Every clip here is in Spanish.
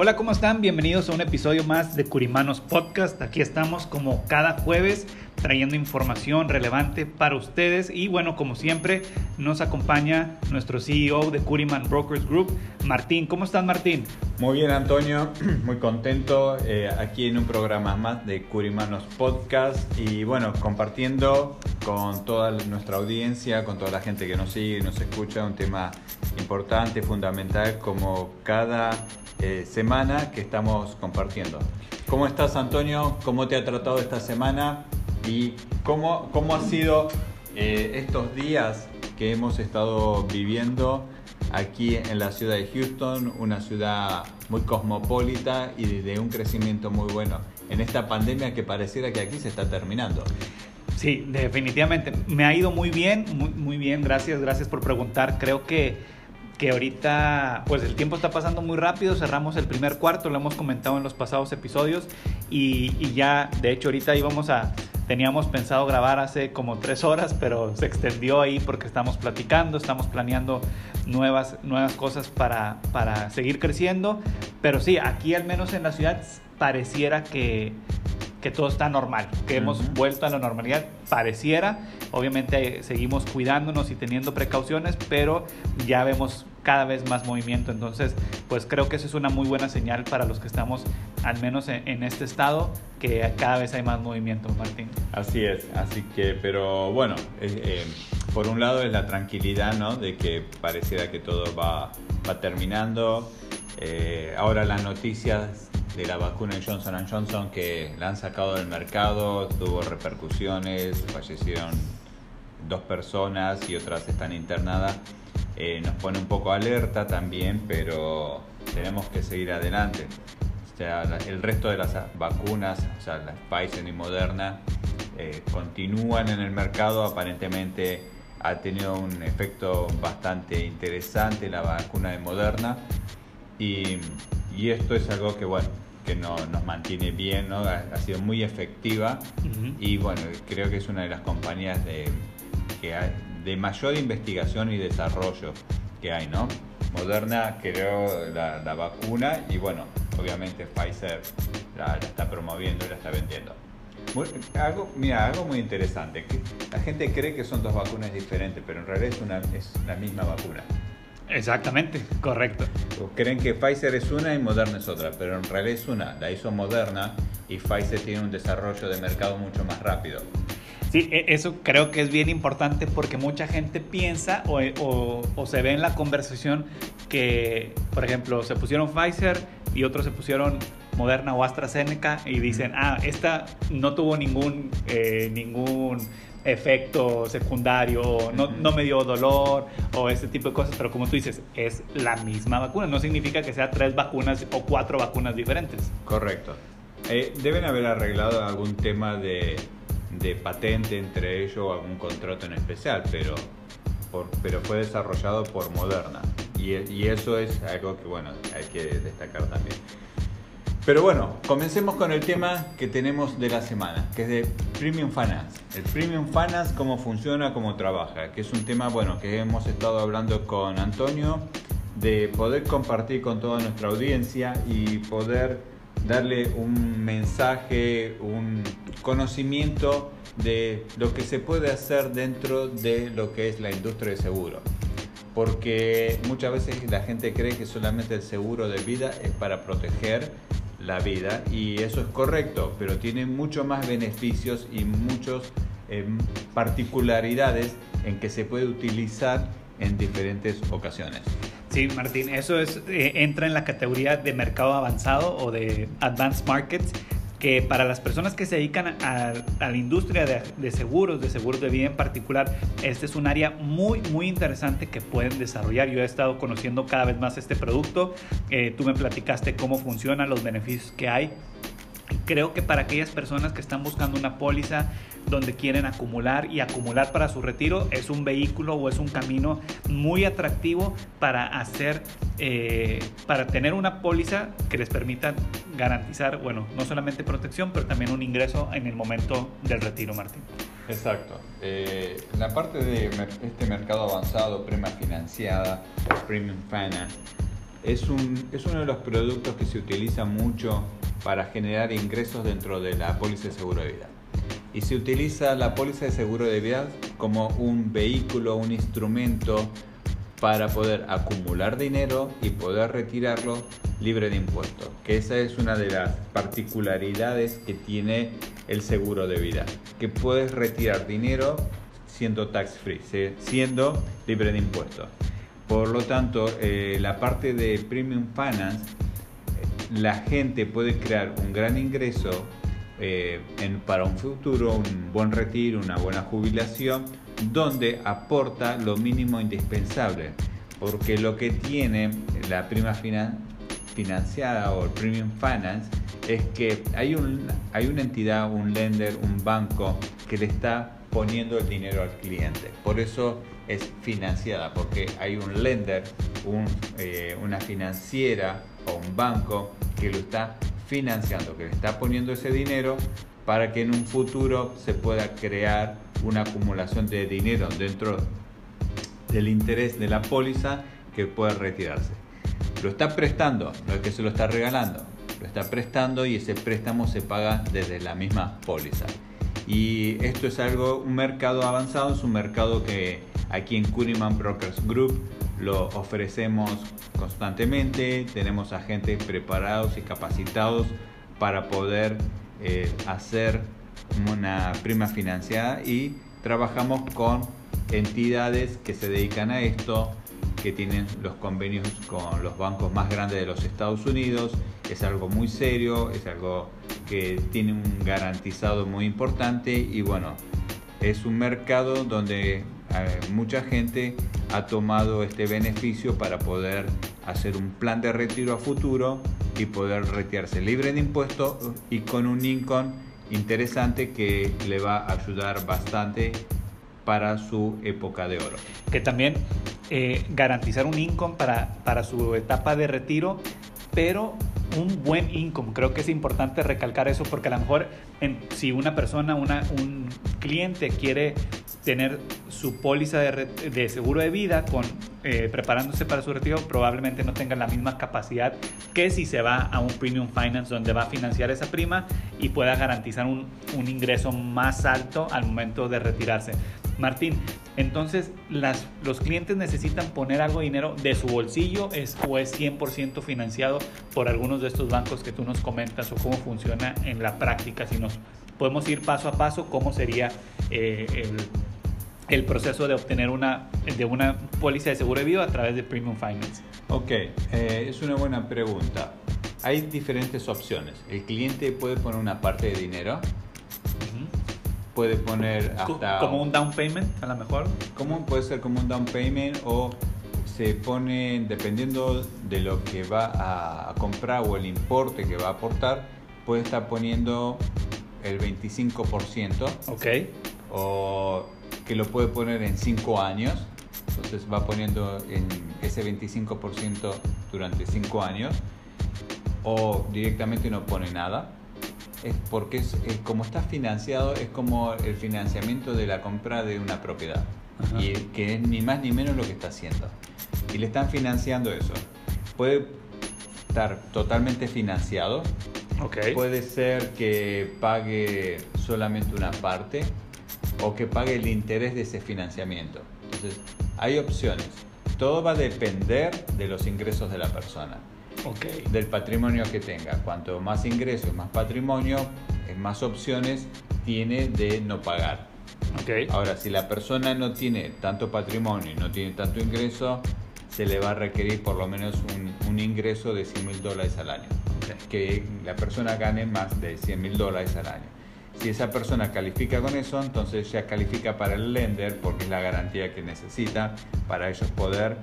Hola, ¿cómo están? Bienvenidos a un episodio más de Curimanos Podcast. Aquí estamos como cada jueves trayendo información relevante para ustedes y bueno, como siempre nos acompaña nuestro CEO de Curiman Brokers Group, Martín. ¿Cómo estás, Martín? Muy bien, Antonio. Muy contento eh, aquí en un programa más de Curimanos Podcast y bueno, compartiendo con toda nuestra audiencia, con toda la gente que nos sigue y nos escucha, un tema importante, fundamental, como cada eh, semana que estamos compartiendo. ¿Cómo estás, Antonio? ¿Cómo te ha tratado esta semana? ¿Y cómo, cómo ha sido eh, estos días que hemos estado viviendo aquí en la ciudad de Houston, una ciudad muy cosmopolita y de un crecimiento muy bueno en esta pandemia que pareciera que aquí se está terminando? Sí, definitivamente. Me ha ido muy bien, muy, muy bien. Gracias, gracias por preguntar. Creo que que ahorita pues el tiempo está pasando muy rápido, cerramos el primer cuarto, lo hemos comentado en los pasados episodios y, ya de hecho ahorita íbamos a, teníamos pensado grabar hace como tres horas, pero se extendió ahí porque estamos platicando, estamos planeando nuevas, nuevas cosas para, para seguir creciendo, pero sí, aquí al menos en la ciudad pareciera que, que todo está normal, que hemos vuelto a la normalidad, pareciera. Obviamente seguimos cuidándonos y teniendo precauciones, pero ya vemos cada vez más movimiento. Entonces, pues creo que eso es una muy buena señal para los que estamos, al menos en, este estado, que cada vez hay más movimiento, Martín. Así es, así que, pero bueno, eh, por un lado es la tranquilidad, ¿no? De que pareciera que todo va, va terminando. Eh, ahora las noticias de la vacuna de Johnson Johnson que la han sacado del mercado, tuvo repercusiones, fallecieron dos personas y otras están internadas. Eh, nos pone un poco alerta también, pero tenemos que seguir adelante. O sea, el resto de las vacunas, o sea, la Pfizer y Moderna, eh, continúan en el mercado. Aparentemente ha tenido un efecto bastante interesante la vacuna de Moderna. Y, y esto es algo que, bueno, que no, nos mantiene bien, ¿no? ha, sido muy efectiva y bueno, creo que es una de las compañías de, que de mayor investigación y desarrollo que hay, ¿no? Moderna creó la, vacuna y bueno, obviamente Pfizer la, está promoviendo y la está vendiendo. algo, mira, algo muy interesante, que la gente cree que son dos vacunas diferentes, pero en realidad es, una, es la misma vacuna. Exactamente, correcto. Creen que Pfizer es una y Moderna es otra, pero en realidad es una. La hizo Moderna y Pfizer tiene un desarrollo de mercado mucho más rápido. Sí, e, eso creo que es bien importante porque mucha gente piensa o, o, se ve en la conversación que, por ejemplo, se pusieron Pfizer y otros se pusieron Moderna o AstraZeneca y dicen, ah, esta no tuvo ningún, eh, ningún efecto secundario, no, no, me dio dolor o ese tipo de cosas, pero como tú dices, es la misma vacuna, no significa que sea tres vacunas o cuatro vacunas diferentes. Correcto. Eh, deben haber arreglado algún tema de, de patente entre ellos o algún contrato en especial, pero, pero fue desarrollado por Moderna y, y eso es algo que bueno, hay que destacar también. Pero bueno, comencemos con el tema que tenemos de la semana, que es de Premium Finance. El Premium Finance, cómo funciona, cómo trabaja, que es un tema, bueno, que hemos estado hablando con Antonio, de poder compartir con toda nuestra audiencia y poder darle un mensaje, un conocimiento de lo que se puede hacer dentro de lo que es la industria de seguro. Porque muchas veces la gente cree que solamente el seguro de vida es para proteger la vida y eso es correcto, pero tiene mucho más beneficios y muchos em, particularidades en que se puede utilizar en diferentes ocasiones. Sí, Martín, eso es, eh, entra en la categoría de mercado avanzado o de advanced markets, que para las personas que se dedican a, la industria de, seguros, de seguros de vida en particular, este es un área muy, muy interesante que pueden desarrollar. Yo he estado conociendo cada vez más este producto. Eh, tú me platicaste cómo funciona, los beneficios que hay. Creo que para aquellas personas que están buscando una póliza donde quieren acumular y acumular para su retiro es un vehículo o es un camino muy atractivo para hacer, eh, para tener una póliza que les permita garantizar, bueno, no solamente protección, pero también un ingreso en el momento del retiro, Martín. Exacto. Eh, la parte de este mercado avanzado, prima financiada, premium finance, es, un, es uno de los productos que se utiliza mucho para generar ingresos dentro de la póliza de seguro de vida y se utiliza la póliza de seguro de vida como un vehículo, un instrumento para poder acumular dinero y poder retirarlo libre de impuestos, que esa es una de las particularidades que tiene el seguro de vida, que puedes retirar dinero siendo tax free, siendo libre de impuestos. Por lo tanto, eh, la parte de Premium Finance, la gente puede crear un gran ingreso eh, para un futuro, un buen retiro, una buena jubilación, donde aporta lo mínimo indispensable, porque lo que tiene la prima financiada o el premium finance es que hay, hay una entidad, un lender, un banco que le está poniendo el dinero al cliente. Por eso es financiada, porque hay un lender, eh, una financiera o un banco que lo está financiando, que le está poniendo ese dinero para que en un futuro se pueda crear una acumulación de dinero dentro del interés de la póliza que pueda retirarse. Lo está prestando, no es que se lo está regalando, lo está prestando y ese préstamo se paga desde la misma póliza. Y esto es algo, un mercado avanzado, es un mercado que aquí en Cuniman Brokers Group lo ofrecemos constantemente, tenemos agentes preparados y capacitados para poder eh, hacer una prima financiada y trabajamos con entidades que se dedican a esto, que tienen los convenios con los bancos más grandes de los Estados Unidos. Es algo muy serio, es algo que tiene un garantizado muy importante y bueno, es un mercado donde eh, mucha gente ha tomado este beneficio para poder hacer un plan de retiro a futuro y poder retirarse libre de impuestos y con un income interesante que le va a ayudar bastante para su época de oro. Que también eh, garantizar un income para, para su etapa de retiro, pero un buen income. Creo que es importante recalcar eso porque a lo mejor si una persona, una, un cliente quiere tener su póliza de, seguro de vida con, eh, preparándose para su retiro, probablemente no tenga la misma capacidad que si se va a un premium finance donde va a financiar esa prima y pueda garantizar un ingreso más alto al momento de retirarse. Martín, entonces los clientes necesitan poner algo de dinero de su bolsillo es, o es 100% financiado por algunos de estos bancos que tú nos comentas o cómo funciona en la práctica. Si nos podemos ir paso a paso, cómo sería eh, el el proceso de obtener una, de una póliza de seguro de vida a través de Premium Finance? Ok, eh, es una buena pregunta. Hay diferentes opciones. El cliente puede poner una parte de dinero, puede poner hasta... Como un down payment, a lo mejor. Como, puede ser como un down payment o se pone, dependiendo de lo que va a comprar o el importe que va a aportar, puede estar poniendo el 25%. Ok. O que lo puede poner en 5 años, entonces va poniendo en ese 25% durante 5 años, o directamente no pone nada, es porque es, como está financiado, es como el financiamiento de la compra de una propiedad, y que es ni más ni menos lo que está haciendo. Y le están financiando eso. Puede estar totalmente financiado, okay. puede ser que pague solamente una parte, o que pague el interés de ese financiamiento. Entonces, hay opciones. Todo va a depender de los ingresos de la persona, okay. del patrimonio que tenga. Cuanto más ingresos, más patrimonio, más opciones tiene de no pagar. Ok. Ahora, si la persona no tiene tanto patrimonio y no tiene tanto ingreso, se le va a requerir por lo menos un, un ingreso de 100 mil dólares al año. Ok. Que la persona gane más de 100 mil dólares al año. Si esa persona califica con eso, entonces ya califica para el lender porque es la garantía que necesita para ellos poder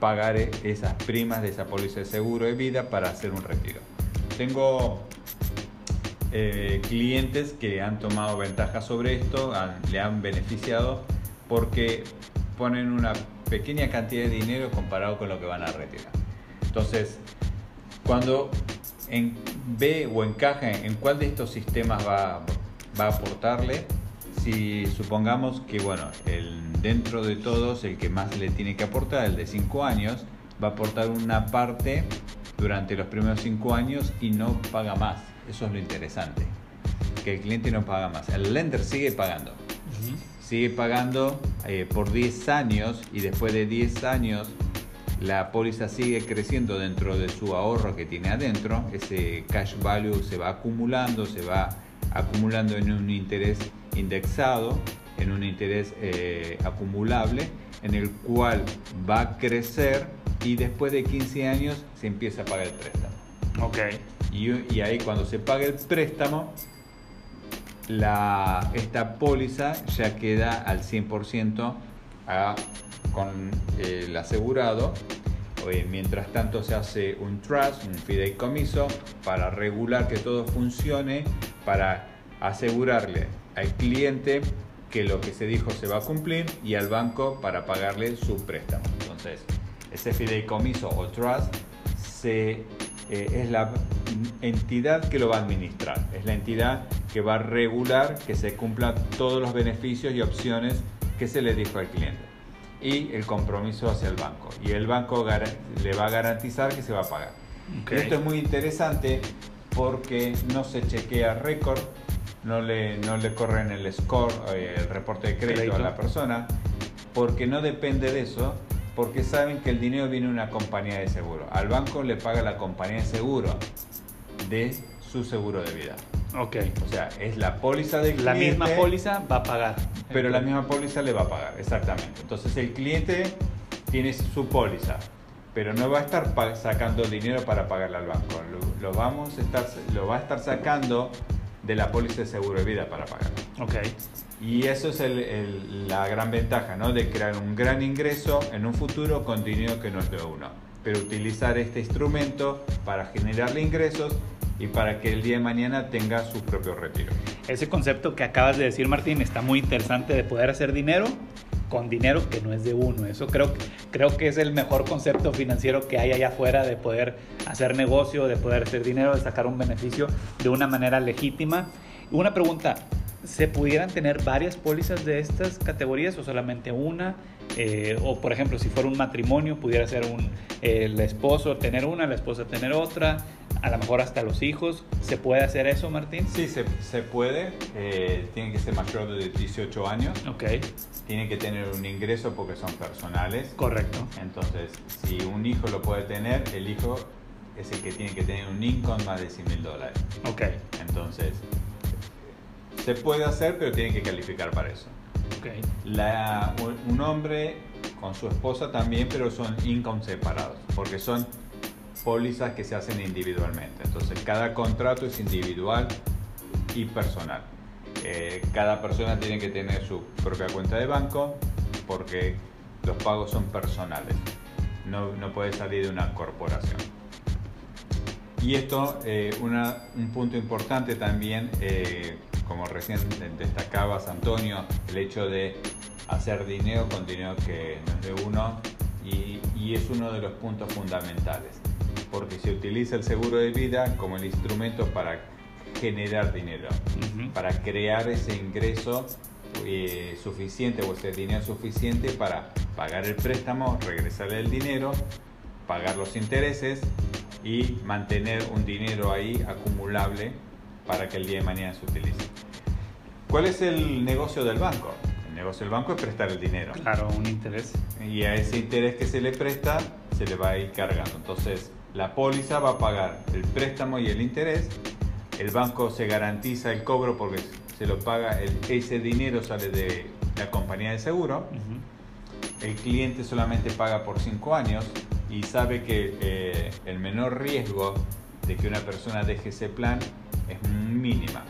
pagar esas primas de esa póliza de seguro de vida para hacer un retiro. Tengo eh, clientes que han tomado ventaja sobre esto, le han beneficiado porque ponen una pequeña cantidad de dinero comparado con lo que van a retirar. Entonces, cuando ve o encaja en cuál de estos sistemas va, va a aportarle, si supongamos que bueno, el, dentro de todos el que más le tiene que aportar, el de 5 años, va a aportar una parte durante los primeros 5 años y no paga más. Eso es lo interesante, que el cliente no paga más. El lender sigue pagando sigue pagando eh, por 10 años y después de 10 años la póliza sigue creciendo dentro de su ahorro que tiene adentro, ese cash value se va acumulando, se va acumulando en un interés indexado, en un interés eh, acumulable, en el cual va a crecer y después de 15 años se empieza a pagar el préstamo. Ok. Y, y ahí cuando se paga el préstamo, la, esta póliza ya queda al 100% a- con el asegurado. Eh, Mientras tanto se hace un trust, un fideicomiso, para regular que todo funcione, para asegurarle al cliente que lo que se dijo se va a cumplir y al banco para pagarle su préstamo. Entonces, ese fideicomiso o trust se, eh, es la entidad que lo va a administrar, es la entidad que va a regular que se cumplan todos los beneficios y opciones que se le dijo al cliente y el compromiso hacia el banco. Y el banco le va a garantizar que se va a pagar. Ok. Y Esto es muy interesante porque no se chequea récord, no le, no le corren el score, eh, el reporte de crédito, Crédito. a la persona, porque no depende de eso, porque saben que el dinero viene de una compañía de seguro. Al banco le paga la compañía de seguro de su seguro de vida. Ok. O sea, es la póliza del La cliente, misma póliza va a pagar. pero la misma póliza le va a pagar, exactamente. Entonces el cliente tiene su póliza, pero no va a estar sacando dinero para pagarle al banco. Lo, lo vamos a estar, lo va a estar sacando de la póliza de seguro de vida para pagar. Ok. Y eso es el- el- la gran ventaja, ¿no? De crear un gran ingreso en un futuro con dinero que no es de uno. Pero utilizar este instrumento para generarle ingresos y para que el día de mañana tenga su propio retiro. Ese concepto que acabas de decir, Martín, está muy interesante de poder hacer dinero con dinero que no es de uno. Eso creo, creo que es el mejor concepto financiero que hay allá afuera de poder hacer negocio, de poder hacer dinero, de sacar un beneficio de una manera legítima. Una pregunta, ¿se pudieran tener varias pólizas de estas categorías o solamente una? Eh, o por ejemplo, si fuera un matrimonio, pudiera ser un, el esposo tener una, la esposa tener otra, a lo mejor hasta los hijos. ¿Se puede hacer eso, Martín? Sí, se, se puede. eh, tiene que ser mayor de 18 años. Ok, Tiene que tener un ingreso porque son personales. correcto. Entonces, si un hijo lo puede tener, el hijo es el que tiene que tener un income más de 100 mil dólares. Ok, Entonces, se puede hacer, pero tiene que calificar para eso. ok. La- un hombre con su esposa también, pero son income separados, porque son pólizas que se hacen individualmente. Entonces, cada contrato es individual y personal. Eh, cada persona tiene que tener su propia cuenta de banco, porque los pagos son personales. No, no puede salir de una corporación. Y esto, eh, un punto importante también, eh, como recién destacabas Antonio, el hecho de hacer dinero con dinero que no es de uno y es uno de los puntos fundamentales, porque se utiliza el seguro de vida como el instrumento para generar dinero, Ujú. para crear ese ingreso eh, suficiente o ese dinero suficiente para pagar el préstamo, regresarle el dinero, pagar los intereses y mantener un dinero ahí acumulable para que el día de mañana se utilice. ¿Cuál es el negocio del banco? El negocio del banco es prestar el dinero. Claro, un interés. Y a ese interés que se le presta, se le va a ir cargando. Entonces, la póliza va a pagar el préstamo y el interés. el banco se garantiza el cobro porque se lo paga, el, ese dinero sale de la compañía de seguro, el cliente solamente paga por 5 años y sabe que eh, el menor riesgo de que una persona deje ese plan es mínima.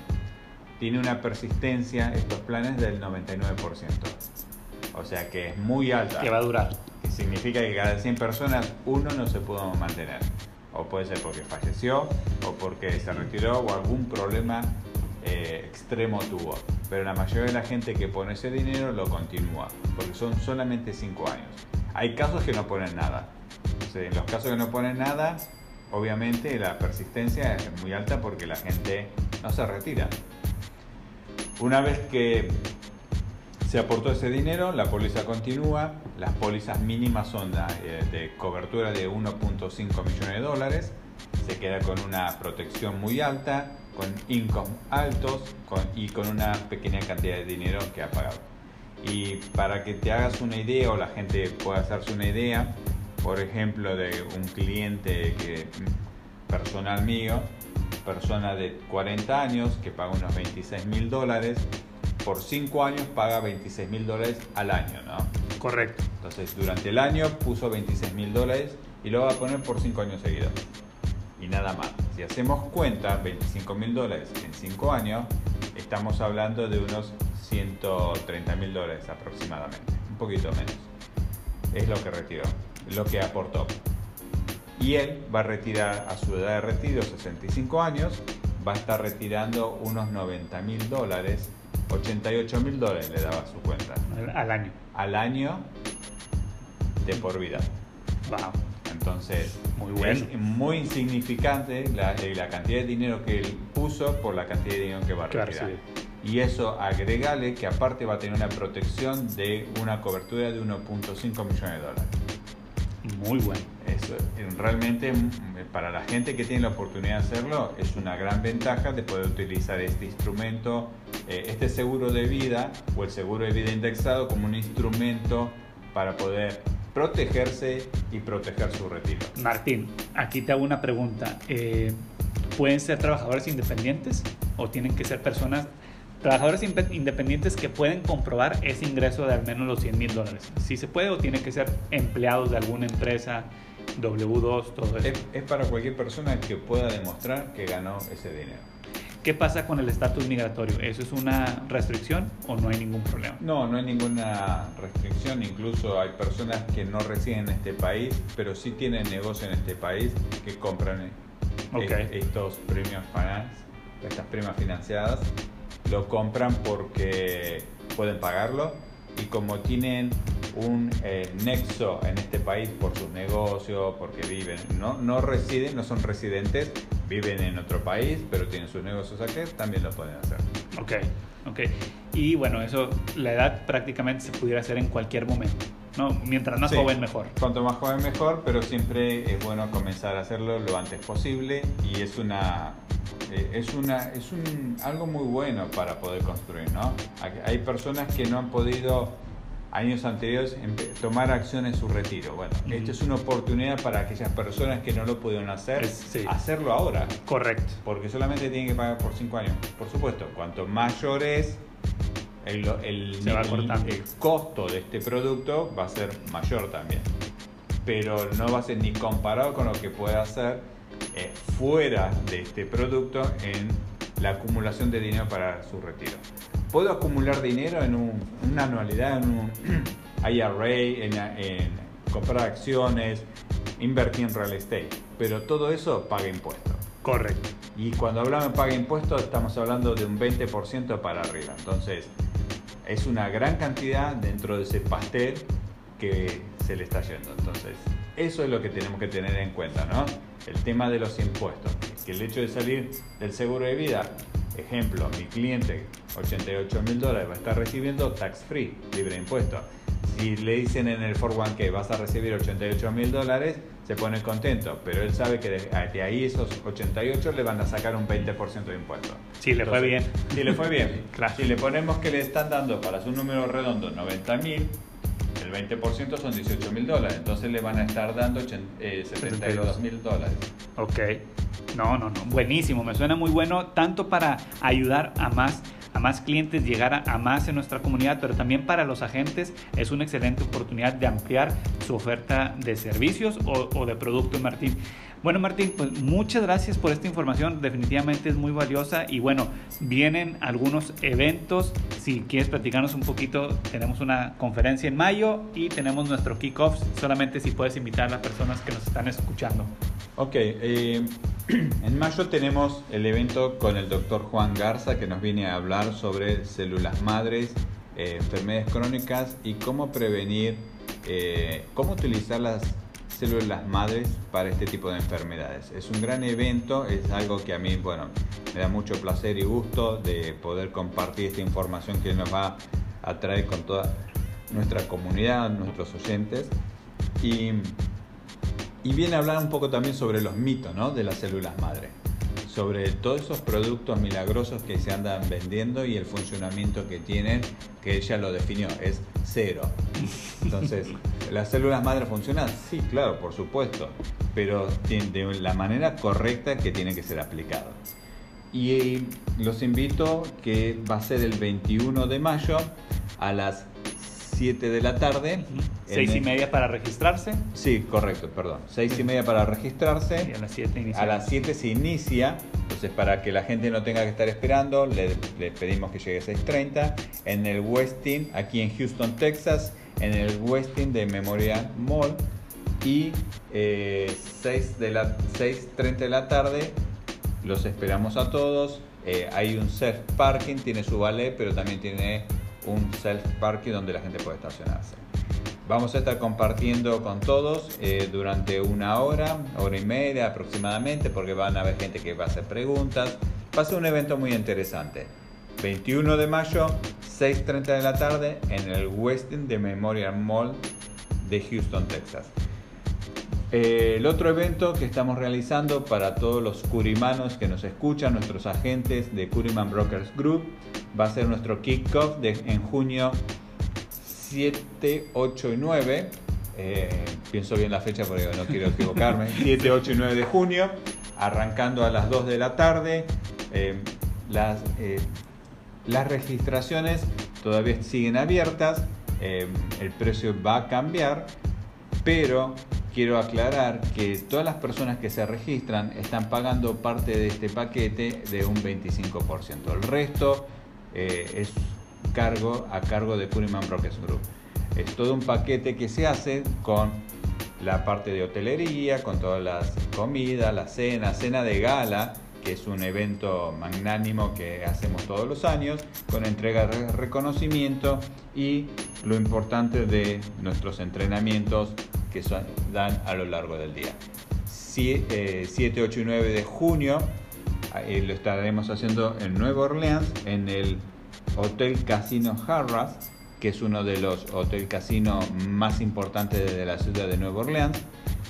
Tiene una persistencia estos planes del 99%. O sea que es muy alta. Que va a durar. Significa que cada 100 personas uno no se pudo mantener. O puede ser porque falleció, o porque se retiró, o algún problema eh, extremo tuvo. Pero la mayoría de la gente que pone ese dinero lo continúa, porque son solamente 5 años. Hay casos que no ponen nada. en los casos que no ponen nada, obviamente la persistencia es muy alta porque la gente no se retira. Una vez que se aportó ese dinero, la póliza continúa, las pólizas mínimas son eh, de cobertura de 1.5 millones de dólares, se queda con una protección muy alta, con income altos y con una pequeña cantidad de dinero que ha pagado. Y para que te hagas una idea o la gente pueda hacerse una idea, por ejemplo, de un cliente que, personal mío, persona de 40 años que paga unos 26 mil dólares, por 5 años paga 26 mil dólares al año, ¿no? Correcto. Entonces, durante el año puso 26 mil dólares y lo va a poner por 5 años seguidos. Y nada más. Si hacemos cuenta, 25 mil dólares en 5 años, estamos hablando de unos 130 mil dólares aproximadamente. Un poquito menos. Es lo que retiró, lo que aportó. Y él va a retirar a su edad de retiro, 65 años, va a estar retirando unos 90 mil dólares 88 mil dólares le daba su cuenta. Al año. Al año de por vida. Wow. Entonces, muy bueno. es muy insignificante la, eh, la, cantidad de dinero que él puso por la cantidad de dinero que va a retirar. Y eso agregale que aparte va a tener una protección de una cobertura de 1.5 millones de dólares. Muy bueno. Eso, realmente mm, para la gente que tiene la oportunidad de hacerlo es una gran ventaja de poder utilizar este instrumento, eh, este seguro de vida o el seguro de vida indexado como un instrumento para poder protegerse y proteger su retiro. Martín, aquí te hago una pregunta. Eh, ¿Pueden ser trabajadores independientes o tienen que ser personas Trabajadores independientes que pueden comprobar ese ingreso de al menos los 100 mil dólares. Si se puede o tiene que ser empleados de alguna empresa, W2, todo eso. Es, para cualquier persona que pueda demostrar que ganó ese dinero. ¿Qué pasa con el estatus migratorio? ¿Eso es una restricción o no hay ningún problema? No, no hay ninguna restricción. Incluso hay personas que no residen en este país, pero sí tienen negocio en este país que compran eh, estos premios finance, estas primas financiadas lo compran porque pueden pagarlo y como tienen un eh, nexo en este país por sus negocios, porque viven, ¿no? no residen, no son residentes, viven en otro país, pero tienen sus negocios aquí, también lo pueden hacer. Ok, ok. Y bueno, eso, la edad prácticamente se pudiera hacer en cualquier momento. ¿no? Mientras más joven, mejor. Cuanto más joven, mejor, pero siempre es bueno comenzar a hacerlo lo antes posible y es una eh, es, una, es un, algo muy bueno para poder construir, ¿no? Hay personas que no han podido años anteriores tomar acción en su retiro. Bueno, esta es una oportunidad para aquellas personas que no lo pudieron hacer, hacerlo ahora. Correcto. Porque solamente tienen que pagar por cinco años. Por supuesto, cuanto mayor es el, el, el costo de este producto va a ser mayor también. Pero no va a ser ni comparado con lo que puede hacer eh, fuera de este producto en la acumulación de dinero para su retiro. Puedo acumular dinero en una anualidad, en un IRA, en, comprar acciones, invertir en real estate, pero todo eso paga impuestos. Correcto. Y cuando hablamos de paga impuestos estamos hablando de un 20% para arriba. Entonces, es una gran cantidad dentro de ese pastel que se le está yendo. Entonces, eso es lo que tenemos que tener en cuenta, ¿no? El tema de los impuestos. Que el hecho de salir del seguro de vida, ejemplo, mi cliente, 88 mil dólares, va a estar recibiendo tax free, libre de impuestos. Si le dicen en el 401k vas a recibir 88 mil dólares, se pone contento, pero él sabe que de, ahí esos 88 le van a sacar un 20% de impuestos. Si le fue bien. Si le fue bien. claro. Si le ponemos que le están dando para su número redondo 90 mil, el el 20% son 18 mil dólares, entonces le van a estar dando 72 eh, mil dólares. Ok, no, no, no, buenísimo, me suena muy bueno, tanto para ayudar a más a más clientes, llegar a, más en nuestra comunidad, pero también para los agentes es una excelente oportunidad de ampliar su oferta de servicios o, o de producto, Martín. Bueno, Martín, pues muchas gracias por esta información. Definitivamente es muy valiosa. Y bueno, vienen algunos eventos. Si quieres platicarnos un poquito, tenemos una conferencia en mayo y tenemos nuestro kickoff. Solamente si puedes invitar a las personas que nos están escuchando. Ok, eh, en mayo tenemos el evento con el doctor Juan Garza que nos viene a hablar sobre células madres, eh, enfermedades crónicas y cómo prevenir, eh, cómo utilizar las células madres para este tipo de enfermedades. Es un gran evento, es algo que a mí, bueno, me da mucho placer y gusto de poder compartir esta información que nos va a traer con toda nuestra comunidad, nuestros oyentes. Y, y viene a hablar un poco también sobre los mitos ¿no? de las células madre sobre todos esos productos milagrosos que se andan vendiendo y el funcionamiento que tienen, que ella lo definió, es cero. Entonces, ¿las células madre funcionan? Sí, claro, por supuesto, pero de la manera correcta que tiene que ser aplicado. Y los invito que va a ser el 21 de mayo a las 7 de la tarde. 6 y media para registrarse. Sí, correcto, perdón. 6 y media para registrarse. Y a las 7 inicia. A las 7 se inicia. Entonces, para que la gente no tenga que estar esperando, le, pedimos que llegue a 6.30 en el Westin, aquí en Houston, Texas, en el Westin de Memorial Mall. Y eh, 6 de la 6.30 de la tarde los esperamos a todos. Eh, hay un self parking, tiene su ballet, pero también tiene un self-parking donde la gente puede estacionarse. Vamos a estar compartiendo con todos eh, durante una hora, hora y media aproximadamente, porque van a haber gente que va a hacer preguntas. Va a ser un evento muy interesante. 21 de mayo, 6.30 de la tarde, en el Westin de Memorial Mall de Houston, Texas. Eh, el otro evento que estamos realizando para todos los curimanos que nos escuchan, nuestros agentes de Curiman Brokers Group, va a ser nuestro kickoff en junio 7, 8 y 9. Eh, pienso bien la fecha porque no quiero equivocarme. 7, 8 y 9 de junio, arrancando a las 2 de la tarde. Eh, las, las registraciones todavía siguen abiertas. el precio va a cambiar, pero quiero aclarar que todas las personas que se registran están pagando parte de este paquete de un 25%. El resto eh, es cargo a cargo de Puriman Brokers Group. Es todo un paquete que se hace con la parte de hotelería, con todas las comidas, la cena, cena de gala, que es un evento magnánimo que hacemos todos los años, con entrega de reconocimiento y lo importante de nuestros entrenamientos que son, dan a lo largo del día. 7, 8 y 9 de junio eh, lo estaremos haciendo en Nueva Orleans, en el Hotel Casino Harrah's, que es uno de los hotel casino más importantes de la ciudad de Nueva Orleans.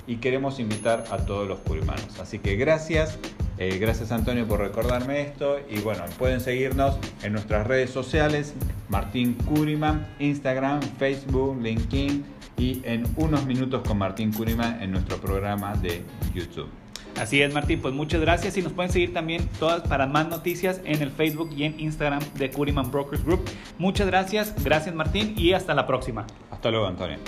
Y queremos invitar a todos los curimanos. Así que gracias, eh, gracias Antonio por recordarme esto. Y bueno, pueden seguirnos en nuestras redes sociales, Martín Curiman, Instagram, Facebook, LinkedIn y en unos minutos con Martín Curima en nuestro programa de YouTube. Así es, Martín. Pues muchas gracias y nos pueden seguir también todas para más noticias en el Facebook y en Instagram de Curiman Brokers Group. Muchas gracias, gracias Martín y hasta la próxima. Hasta luego, Antonio.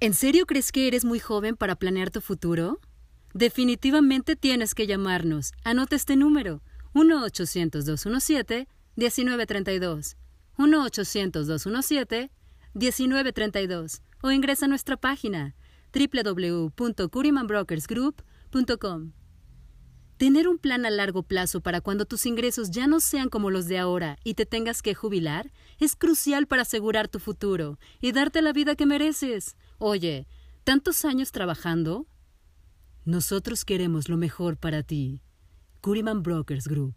¿En serio crees que eres muy joven para planear tu futuro? Definitivamente tienes que llamarnos. Anota este número: 1-800-217. 1932 1-800-217-1932 o ingresa a nuestra página www.curimanbrokersgroup.com. Tener un plan a largo plazo para cuando tus ingresos ya no sean como los de ahora y te tengas que jubilar es crucial para asegurar tu futuro y darte la vida que mereces. Oye, ¿tantos años trabajando? Nosotros queremos lo mejor para ti. Curiman Brokers Group.